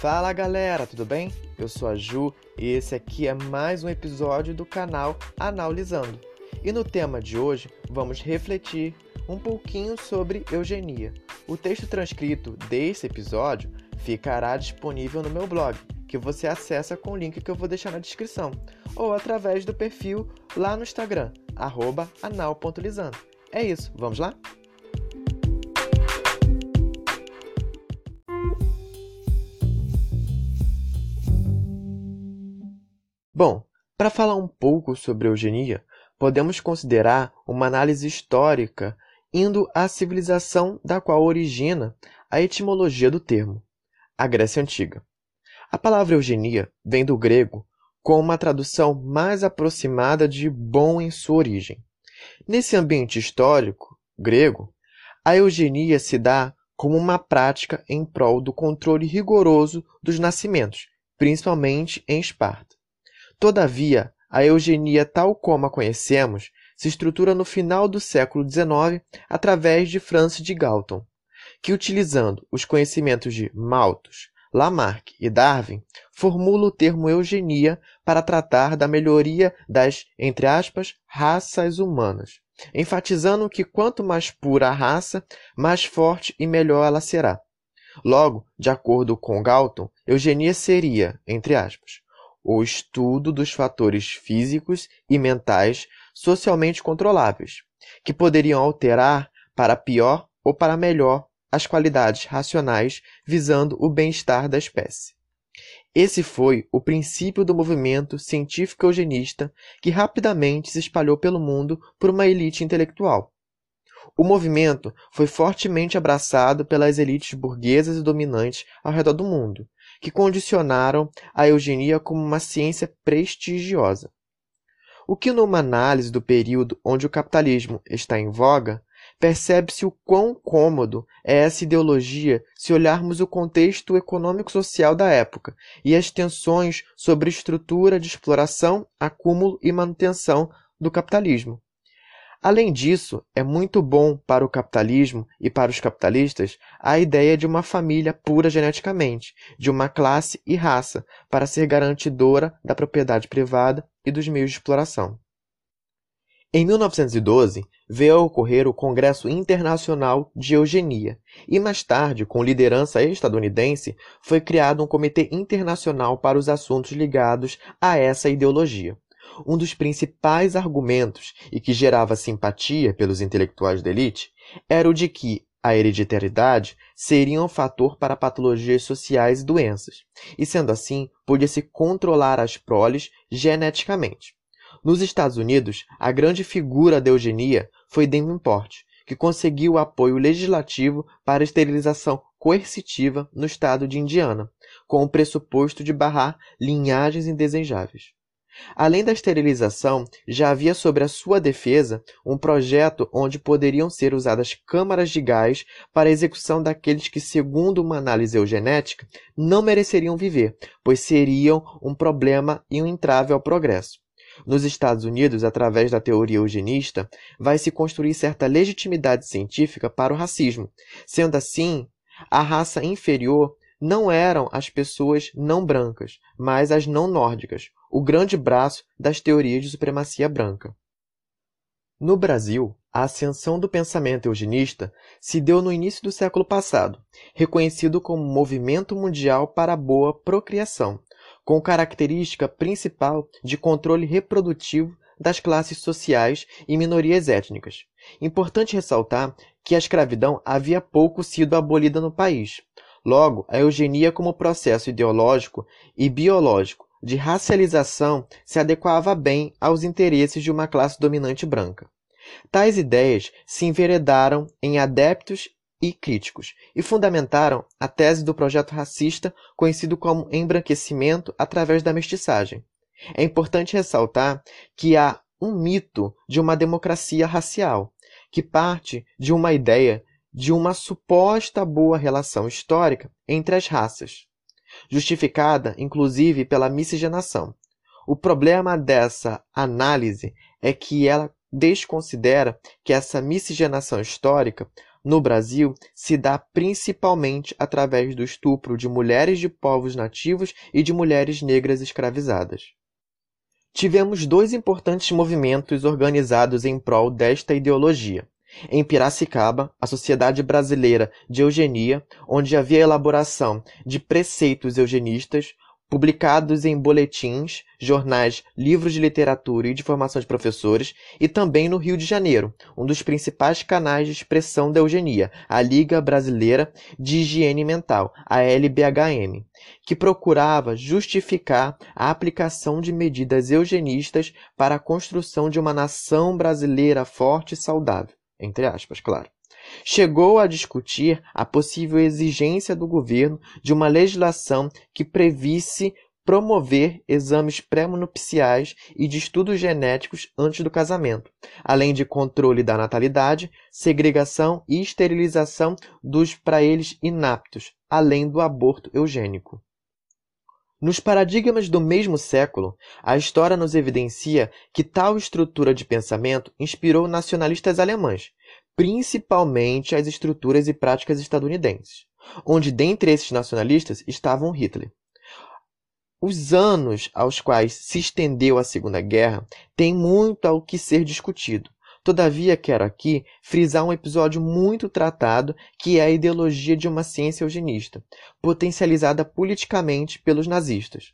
Fala galera, tudo bem? Eu sou a Ju e esse aqui é mais um episódio do canal Analisando. E no tema de hoje vamos refletir um pouquinho sobre eugenia. O texto transcrito desse episódio ficará disponível no meu blog, que você acessa com o link que eu vou deixar na descrição, ou através do perfil lá no Instagram, anal.lisando. É isso, vamos lá? Bom, para falar um pouco sobre eugenia, podemos considerar uma análise histórica indo à civilização da qual origina a etimologia do termo, a Grécia Antiga. A palavra eugenia vem do grego com uma tradução mais aproximada de bom em sua origem. Nesse ambiente histórico grego, a eugenia se dá como uma prática em prol do controle rigoroso dos nascimentos, principalmente em Esparta. Todavia, a eugenia tal como a conhecemos se estrutura no final do século XIX através de Francis de Galton, que, utilizando os conhecimentos de Malthus, Lamarck e Darwin, formula o termo eugenia para tratar da melhoria das, entre aspas, raças humanas, enfatizando que quanto mais pura a raça, mais forte e melhor ela será. Logo, de acordo com Galton, eugenia seria, entre aspas, o estudo dos fatores físicos e mentais socialmente controláveis, que poderiam alterar para pior ou para melhor as qualidades racionais visando o bem-estar da espécie. Esse foi o princípio do movimento científico eugenista que rapidamente se espalhou pelo mundo por uma elite intelectual. O movimento foi fortemente abraçado pelas elites burguesas e dominantes ao redor do mundo, que condicionaram a eugenia como uma ciência prestigiosa. O que, numa análise do período onde o capitalismo está em voga, percebe-se o quão cômodo é essa ideologia se olharmos o contexto econômico-social da época e as tensões sobre estrutura de exploração, acúmulo e manutenção do capitalismo. Além disso, é muito bom para o capitalismo e para os capitalistas a ideia de uma família pura geneticamente, de uma classe e raça, para ser garantidora da propriedade privada e dos meios de exploração. Em 1912, veio a ocorrer o Congresso Internacional de Eugenia, e mais tarde, com liderança estadunidense, foi criado um Comitê Internacional para os Assuntos ligados a essa ideologia um dos principais argumentos e que gerava simpatia pelos intelectuais da elite era o de que a hereditariedade seria um fator para patologias sociais e doenças, e sendo assim, podia-se controlar as proles geneticamente. Nos Estados Unidos, a grande figura da eugenia foi Davenport, que conseguiu apoio legislativo para a esterilização coercitiva no estado de Indiana, com o pressuposto de barrar linhagens indesejáveis. Além da esterilização, já havia sobre a sua defesa um projeto onde poderiam ser usadas câmaras de gás para a execução daqueles que, segundo uma análise eugenética, não mereceriam viver, pois seriam um problema e um entrave ao progresso. Nos Estados Unidos, através da teoria eugenista, vai se construir certa legitimidade científica para o racismo. Sendo assim, a raça inferior não eram as pessoas não brancas, mas as não nórdicas, o grande braço das teorias de supremacia branca. No Brasil, a ascensão do pensamento eugenista se deu no início do século passado, reconhecido como movimento mundial para a boa procriação, com característica principal de controle reprodutivo das classes sociais e minorias étnicas. Importante ressaltar que a escravidão havia pouco sido abolida no país. Logo, a eugenia como processo ideológico e biológico de racialização se adequava bem aos interesses de uma classe dominante branca. Tais ideias se enveredaram em adeptos e críticos e fundamentaram a tese do projeto racista conhecido como embranquecimento através da mestiçagem. É importante ressaltar que há um mito de uma democracia racial, que parte de uma ideia de uma suposta boa relação histórica entre as raças justificada inclusive pela miscigenação. O problema dessa análise é que ela desconsidera que essa miscigenação histórica no Brasil se dá principalmente através do estupro de mulheres de povos nativos e de mulheres negras escravizadas. Tivemos dois importantes movimentos organizados em prol desta ideologia. Em Piracicaba, a Sociedade Brasileira de Eugenia, onde havia elaboração de preceitos eugenistas, publicados em boletins, jornais, livros de literatura e de formação de professores, e também no Rio de Janeiro, um dos principais canais de expressão da eugenia, a Liga Brasileira de Higiene Mental, a LBHM, que procurava justificar a aplicação de medidas eugenistas para a construção de uma nação brasileira forte e saudável, entre aspas, claro chegou a discutir a possível exigência do governo de uma legislação que previsse promover exames pré-nupciais e de estudos genéticos antes do casamento, além de controle da natalidade, segregação e esterilização dos para eles inaptos, além do aborto eugênico. Nos paradigmas do mesmo século, a história nos evidencia que tal estrutura de pensamento inspirou nacionalistas alemães, principalmente as estruturas e práticas estadunidenses, onde dentre esses nacionalistas estavam Hitler. Os anos aos quais se estendeu a Segunda Guerra têm muito ao que ser discutido. Todavia, quero aqui frisar um episódio muito tratado, que é a ideologia de uma ciência eugenista, potencializada politicamente pelos nazistas.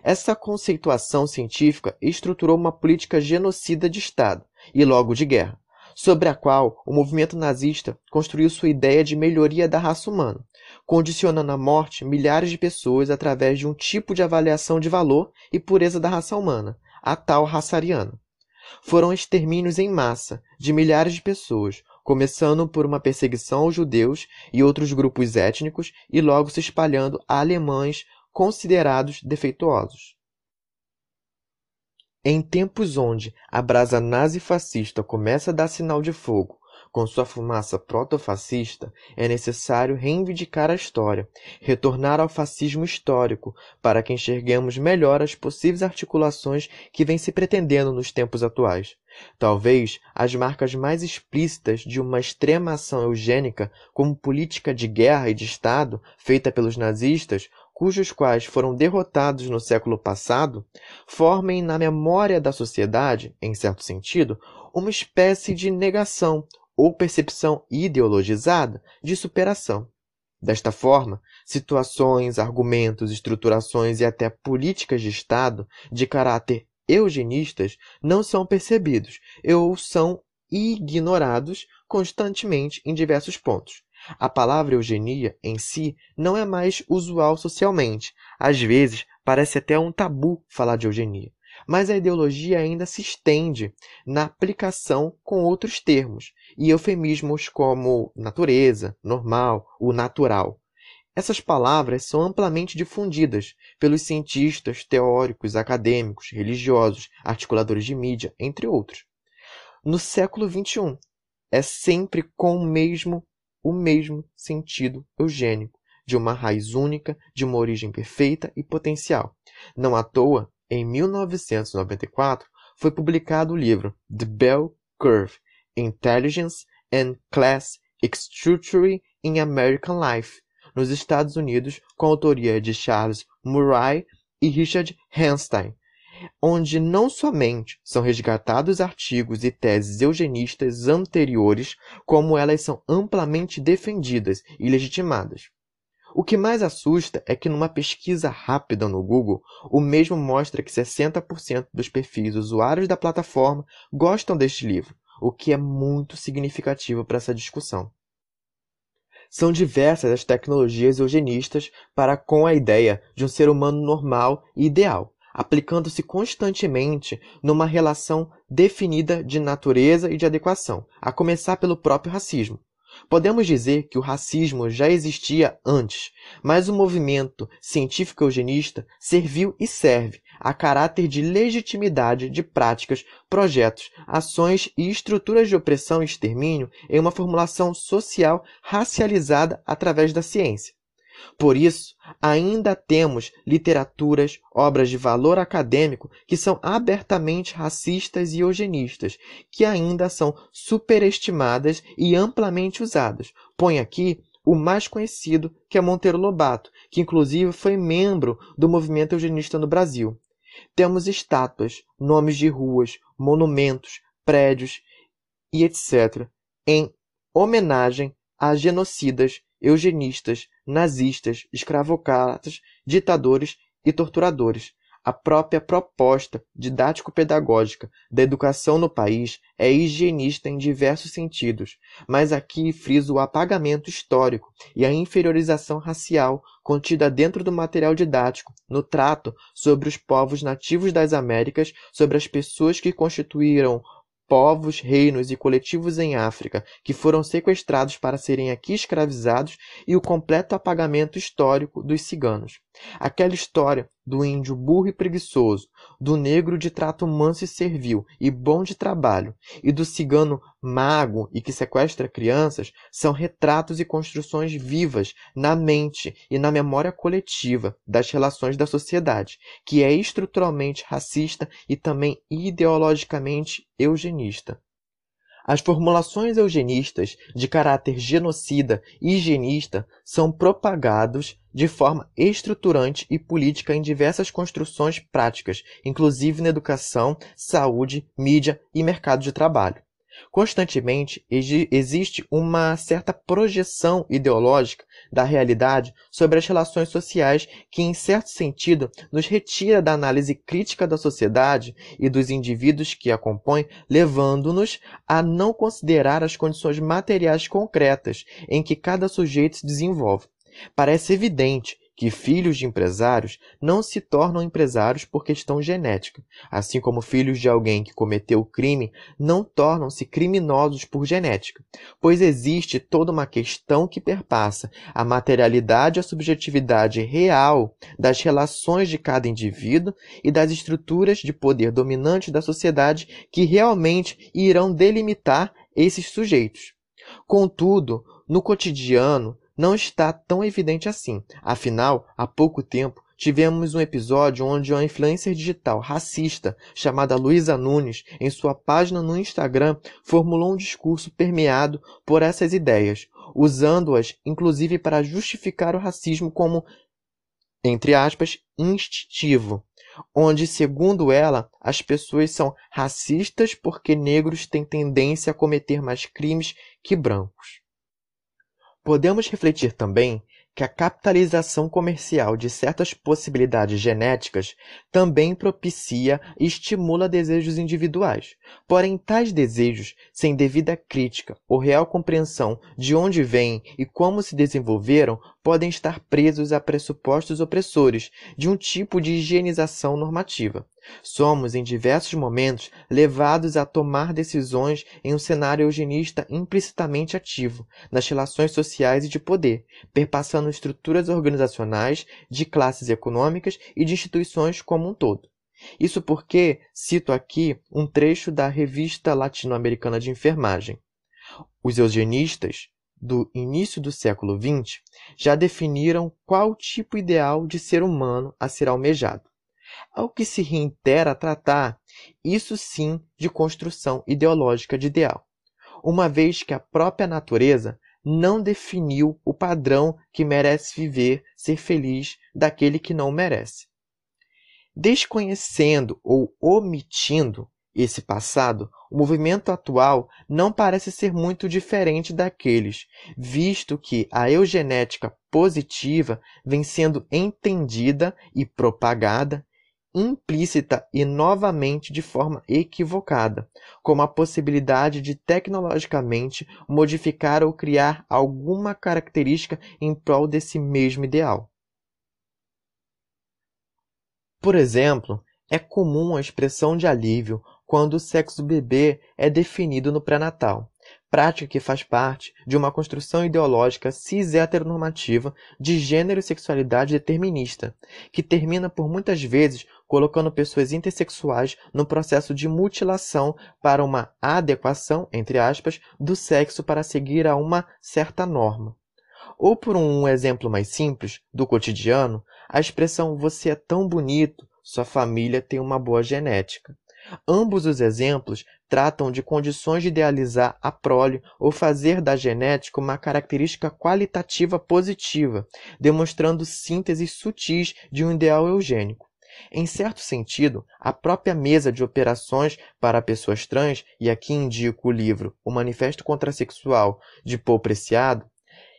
Essa conceituação científica estruturou uma política genocida de Estado e logo de guerra, sobre a qual o movimento nazista construiu sua ideia de melhoria da raça humana, condicionando a morte milhares de pessoas através de um tipo de avaliação de valor e pureza da raça humana, a tal raça ariana. Foram extermínios em massa de milhares de pessoas, começando por uma perseguição aos judeus e outros grupos étnicos e logo se espalhando a alemães considerados defeituosos. Em tempos onde a brasa nazi-fascista começa a dar sinal de fogo com sua fumaça proto-fascista, é necessário reivindicar a história, retornar ao fascismo histórico, para que enxerguemos melhor as possíveis articulações que vêm se pretendendo nos tempos atuais. Talvez as marcas mais explícitas de uma extrema ação eugênica, como política de guerra e de Estado feita pelos nazistas, cujos quais foram derrotados no século passado, formem na memória da sociedade, em certo sentido, uma espécie de negação ou percepção ideologizada de superação. Desta forma, situações, argumentos, estruturações e até políticas de Estado de caráter eugenistas não são percebidos ou são ignorados constantemente em diversos pontos, a palavra eugenia em si não é mais usual socialmente. Às vezes, parece até um tabu falar de eugenia. Mas a ideologia ainda se estende na aplicação com outros termos e eufemismos como natureza, normal, o natural. Essas palavras são amplamente difundidas pelos cientistas, teóricos, acadêmicos, religiosos, articuladores de mídia, entre outros. No século XXI, é sempre com o mesmo o mesmo sentido eugênico, de uma raiz única, de uma origem perfeita e potencial. Não à toa, em 1994, foi publicado o livro The Bell Curve: Intelligence and Class Structure in American Life, nos Estados Unidos, com autoria de Charles Murray e Richard Hanstein, onde não somente são resgatados artigos e teses eugenistas anteriores, como elas são amplamente defendidas e legitimadas. O que mais assusta é que numa pesquisa rápida no Google, o mesmo mostra que 60% dos perfis usuários da plataforma gostam deste livro, o que é muito significativo para essa discussão. São diversas as tecnologias eugenistas para com a ideia de um ser humano normal e ideal, aplicando-se constantemente numa relação definida de natureza e de adequação, a começar pelo próprio racismo. Podemos dizer que o racismo já existia antes, mas o movimento científico eugenista serviu e serve a caráter de legitimidade de práticas, projetos, ações e estruturas de opressão e extermínio em uma formulação social racializada através da ciência. Por isso, ainda temos literaturas, obras de valor acadêmico que são abertamente racistas e eugenistas, que ainda são superestimadas e amplamente usadas. Põe aqui o mais conhecido, que é Monteiro Lobato, que inclusive foi membro do movimento eugenista no Brasil. Temos estátuas, nomes de ruas, monumentos, prédios e etc., em homenagem a genocidas, eugenistas, nazistas, escravocratas, ditadores e torturadores. A própria proposta didático-pedagógica da educação no país é higienista em diversos sentidos, mas aqui friso o apagamento histórico e a inferiorização racial contida dentro do material didático, no trato sobre os povos nativos das Américas, sobre as pessoas que constituíram povos, reinos e coletivos em África que foram sequestrados para serem aqui escravizados e o completo apagamento histórico dos ciganos. Aquela história do índio burro e preguiçoso, do negro de trato manso e servil e bom de trabalho, e do cigano mago e que sequestra crianças, são retratos e construções vivas na mente e na memória coletiva das relações da sociedade, que é estruturalmente racista e também ideologicamente eugenista. As formulações eugenistas de caráter genocida e higienista são propagados de forma estruturante e política em diversas construções práticas, inclusive na educação, saúde, mídia e mercado de trabalho. Constantemente existe uma certa projeção ideológica da realidade sobre as relações sociais que, em certo sentido, nos retira da análise crítica da sociedade e dos indivíduos que a compõem, levando-nos a não considerar as condições materiais concretas em que cada sujeito se desenvolve. Parece evidente que filhos de empresários não se tornam empresários por questão genética, assim como filhos de alguém que cometeu crime não tornam-se criminosos por genética, pois existe toda uma questão que perpassa a materialidade e a subjetividade real das relações de cada indivíduo e das estruturas de poder dominante da sociedade que realmente irão delimitar esses sujeitos. Contudo, no cotidiano, não está tão evidente assim. Afinal, há pouco tempo, tivemos um episódio onde uma influencer digital racista chamada Luísa Nunes, em sua página no Instagram, formulou um discurso permeado por essas ideias, usando-as inclusive para justificar o racismo como, entre aspas, instintivo, onde, segundo ela, as pessoas são racistas porque negros têm tendência a cometer mais crimes que brancos. Podemos refletir também que a capitalização comercial de certas possibilidades genéticas também propicia e estimula desejos individuais. Porém, tais desejos, sem devida crítica ou real compreensão de onde vêm e como se desenvolveram, podem estar presos a pressupostos opressores de um tipo de higienização normativa. Somos, em diversos momentos, levados a tomar decisões em um cenário eugenista implicitamente ativo nas relações sociais e de poder, perpassando estruturas organizacionais, de classes econômicas e de instituições como um todo. Isso porque cito aqui um trecho da Revista Latino-Americana de Enfermagem. Os eugenistas, do início do século XX já definiram qual tipo ideal de ser humano a ser almejado. Ao que se reitera tratar, isso sim, de construção ideológica de ideal, uma vez que a própria natureza não definiu o padrão que merece viver, ser feliz daquele que não merece. Desconhecendo ou omitindo esse passado, o movimento atual não parece ser muito diferente daqueles, visto que a eugenética positiva vem sendo entendida e propagada implícita e novamente de forma equivocada, como a possibilidade de tecnologicamente modificar ou criar alguma característica em prol desse mesmo ideal. Por exemplo, é comum a expressão de alívio quando o sexo do bebê é definido no pré-natal, prática que faz parte de uma construção ideológica cis-heteronormativa de gênero e sexualidade determinista, que termina por muitas vezes colocando pessoas intersexuais no processo de mutilação para uma adequação, entre aspas, do sexo para seguir a uma certa norma. Ou por um exemplo mais simples, do cotidiano, a expressão você é tão bonito, sua família tem uma boa genética. Ambos os exemplos tratam de condições de idealizar a prole ou fazer da genética uma característica qualitativa positiva, demonstrando sínteses sutis de um ideal eugênico. Em certo sentido, a própria mesa de operações para pessoas trans, e aqui indico o livro O Manifesto Contrasexual de Paul Preciado,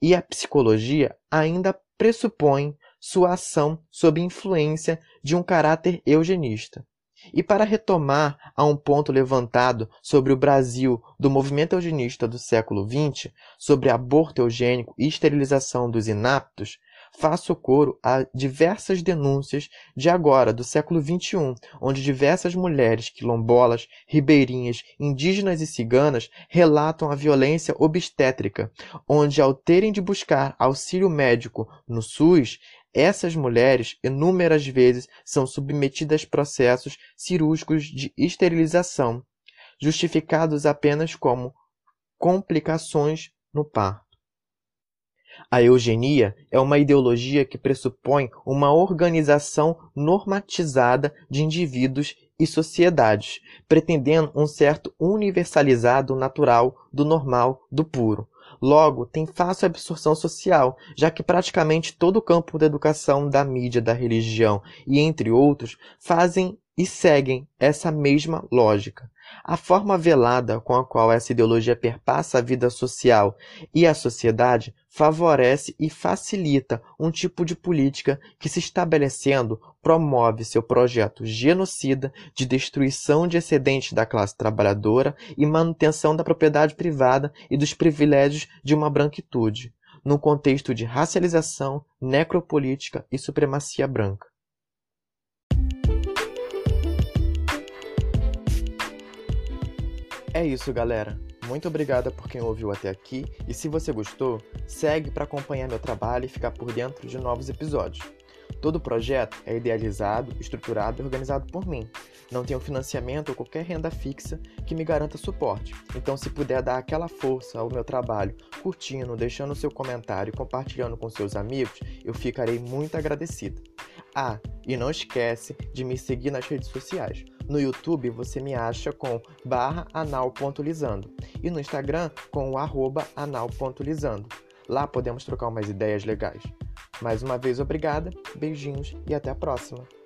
e a psicologia ainda pressupõem sua ação sob influência de um caráter eugenista. E para retomar a um ponto levantado sobre o Brasil do movimento eugenista do século XX, sobre aborto eugênico e esterilização dos inaptos, faço coro a diversas denúncias de agora, do século XXI, onde diversas mulheres quilombolas, ribeirinhas, indígenas e ciganas relatam a violência obstétrica, onde, ao terem de buscar auxílio médico no SUS, essas mulheres, inúmeras vezes, são submetidas a processos cirúrgicos de esterilização, justificados apenas como complicações no parto. A eugenia é uma ideologia que pressupõe uma organização normatizada de indivíduos e sociedades, pretendendo um certo universalizado natural do normal, do puro. Logo, tem fácil absorção social, já que praticamente todo o campo da educação, da mídia, da religião e entre outros fazem e seguem essa mesma lógica. A forma velada com a qual essa ideologia perpassa a vida social e a sociedade favorece e facilita um tipo de política que, se estabelecendo, promove seu projeto genocida de destruição de excedentes da classe trabalhadora e manutenção da propriedade privada e dos privilégios de uma branquitude, num contexto de racialização, necropolítica e supremacia branca. É isso, galera. Muito obrigada por quem ouviu até aqui e se você gostou, segue para acompanhar meu trabalho e ficar por dentro de novos episódios. Todo o projeto é idealizado, estruturado e organizado por mim. Não tenho financiamento ou qualquer renda fixa que me garanta suporte. Então, se puder dar aquela força ao meu trabalho, curtindo, deixando seu comentário e compartilhando com seus amigos, eu ficarei muito agradecido. Ah, e não esquece de me seguir nas redes sociais. No YouTube você me acha com barra anal.lisando e no Instagram com o arroba anal.lisando. Lá podemos trocar umas ideias legais. Mais uma vez, obrigada, beijinhos e até a próxima!